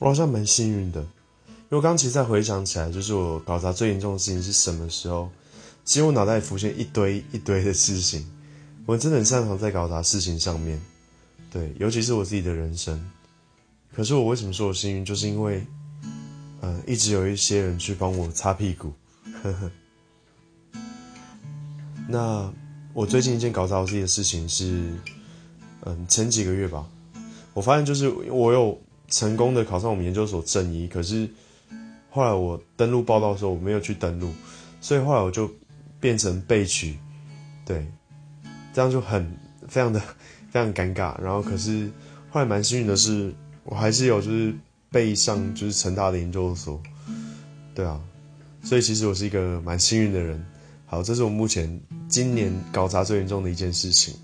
我好像蛮幸运的，因为我刚其实在回想起来，就是我搞砸最严重的事情是什么时候？其实我脑袋里浮现一堆一堆的事情，我真的很擅长在搞砸事情上面，对，尤其是我自己的人生。可是我为什么说我幸运？就是因为，嗯，一直有一些人去帮我擦屁股。呵呵。那我最近一件搞砸我自己的事情是，嗯，前几个月吧，我发现就是我有成功的考上我们研究所正一，可是后来我登录报道的时候我没有去登录，所以后来我就变成被取，对，这样就很 非常的非常尴尬。然后可是后来蛮幸运的是，我还是有就是备上就是成大的研究所，对啊，所以其实我是一个蛮幸运的人。好，这是我目前今年搞砸最严重的一件事情。